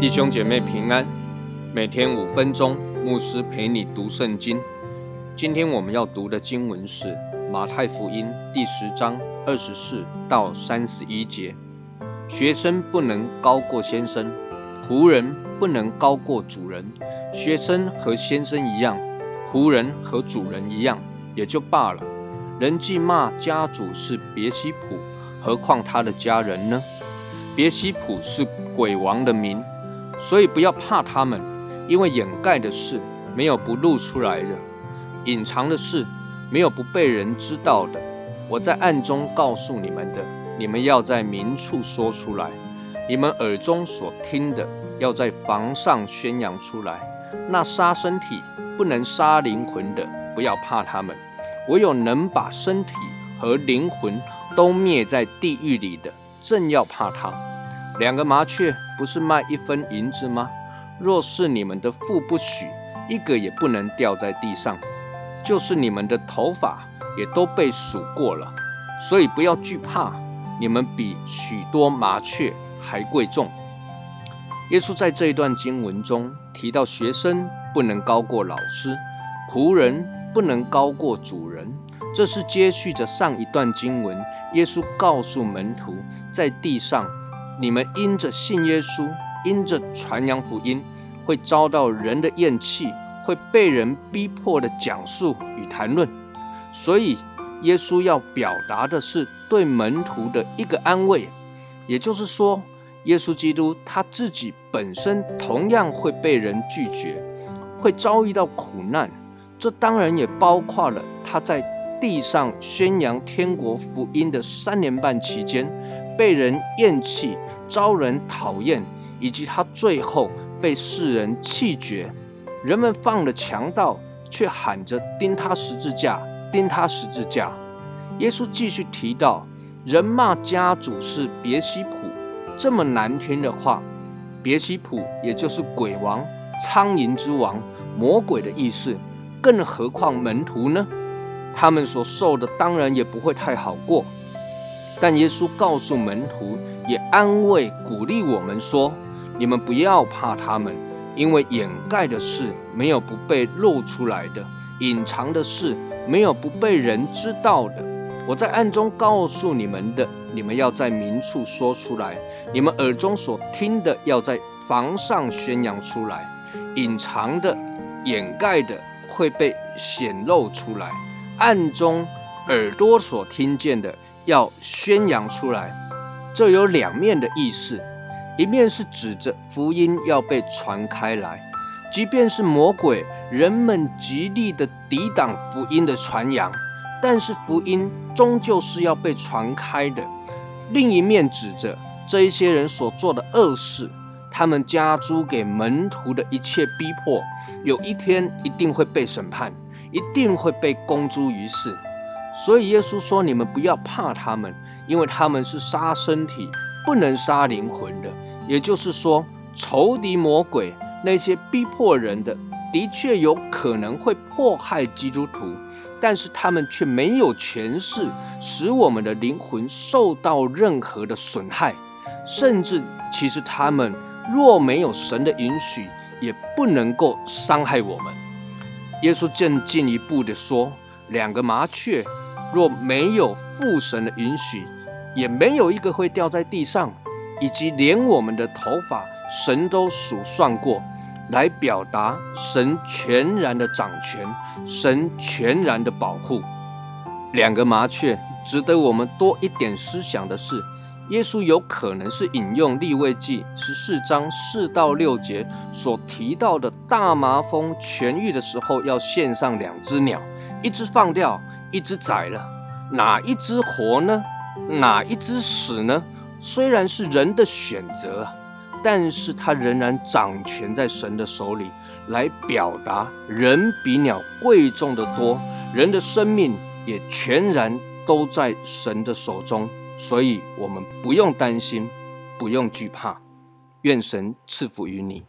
弟兄姐妹平安，每天五分钟，牧师陪你读圣经。今天我们要读的经文是马太福音第十章二十四到三十一节。学生不能高过先生，仆人不能高过主人。学生和先生一样，仆人和主人一样，也就罢了。人既骂家主是别西卜，何况他的家人呢？别西卜是鬼王的名。所以不要怕他们，因为掩盖的事没有不露出来的，隐藏的事没有不被人知道的。我在暗中告诉你们的，你们要在明处说出来；你们耳中所听的，要在房上宣扬出来。那杀身体不能杀灵魂的，不要怕他们；唯有能把身体和灵魂都灭在地狱里的，正要怕他。两个麻雀不是卖一分银子吗？若是你们的父不许，一个也不能掉在地上。就是你们的头发也都被数过了，所以不要惧怕，你们比许多麻雀还贵重。耶稣在这一段经文中提到，学生不能高过老师，仆人不能高过主人。这是接续着上一段经文，耶稣告诉门徒，在地上。你们因着信耶稣，因着传扬福音，会遭到人的厌弃，会被人逼迫的讲述与谈论。所以，耶稣要表达的是对门徒的一个安慰，也就是说，耶稣基督他自己本身同样会被人拒绝，会遭遇到苦难。这当然也包括了他在地上宣扬天国福音的三年半期间。被人厌弃、遭人讨厌，以及他最后被世人弃绝，人们放了强盗，却喊着钉他十字架，钉他十字架。耶稣继续提到，人骂家主是别西卜，这么难听的话，别西卜也就是鬼王、苍蝇之王、魔鬼的意思，更何况门徒呢？他们所受的当然也不会太好过。但耶稣告诉门徒，也安慰鼓励我们说：“你们不要怕他们，因为掩盖的事没有不被露出来的，隐藏的事没有不被人知道的。我在暗中告诉你们的，你们要在明处说出来；你们耳中所听的，要在房上宣扬出来。隐藏的、掩盖的会被显露出来；暗中耳朵所听见的。”要宣扬出来，这有两面的意思：一面是指着福音要被传开来，即便是魔鬼，人们极力的抵挡福音的传扬，但是福音终究是要被传开的；另一面指着这一些人所做的恶事，他们加诸给门徒的一切逼迫，有一天一定会被审判，一定会被公诸于世。所以耶稣说：“你们不要怕他们，因为他们是杀身体，不能杀灵魂的。也就是说，仇敌魔鬼那些逼迫人的，的确有可能会迫害基督徒，但是他们却没有权势使我们的灵魂受到任何的损害，甚至其实他们若没有神的允许，也不能够伤害我们。”耶稣更进一步的说：“两个麻雀。”若没有父神的允许，也没有一个会掉在地上，以及连我们的头发，神都数算过，来表达神全然的掌权，神全然的保护。两个麻雀，值得我们多一点思想的是，耶稣有可能是引用立位记十四章四到六节所提到的大麻风痊愈的时候，要献上两只鸟，一只放掉。一只宰了，哪一只活呢？哪一只死呢？虽然是人的选择啊，但是他仍然掌权在神的手里，来表达人比鸟贵重的多，人的生命也全然都在神的手中，所以我们不用担心，不用惧怕。愿神赐福于你。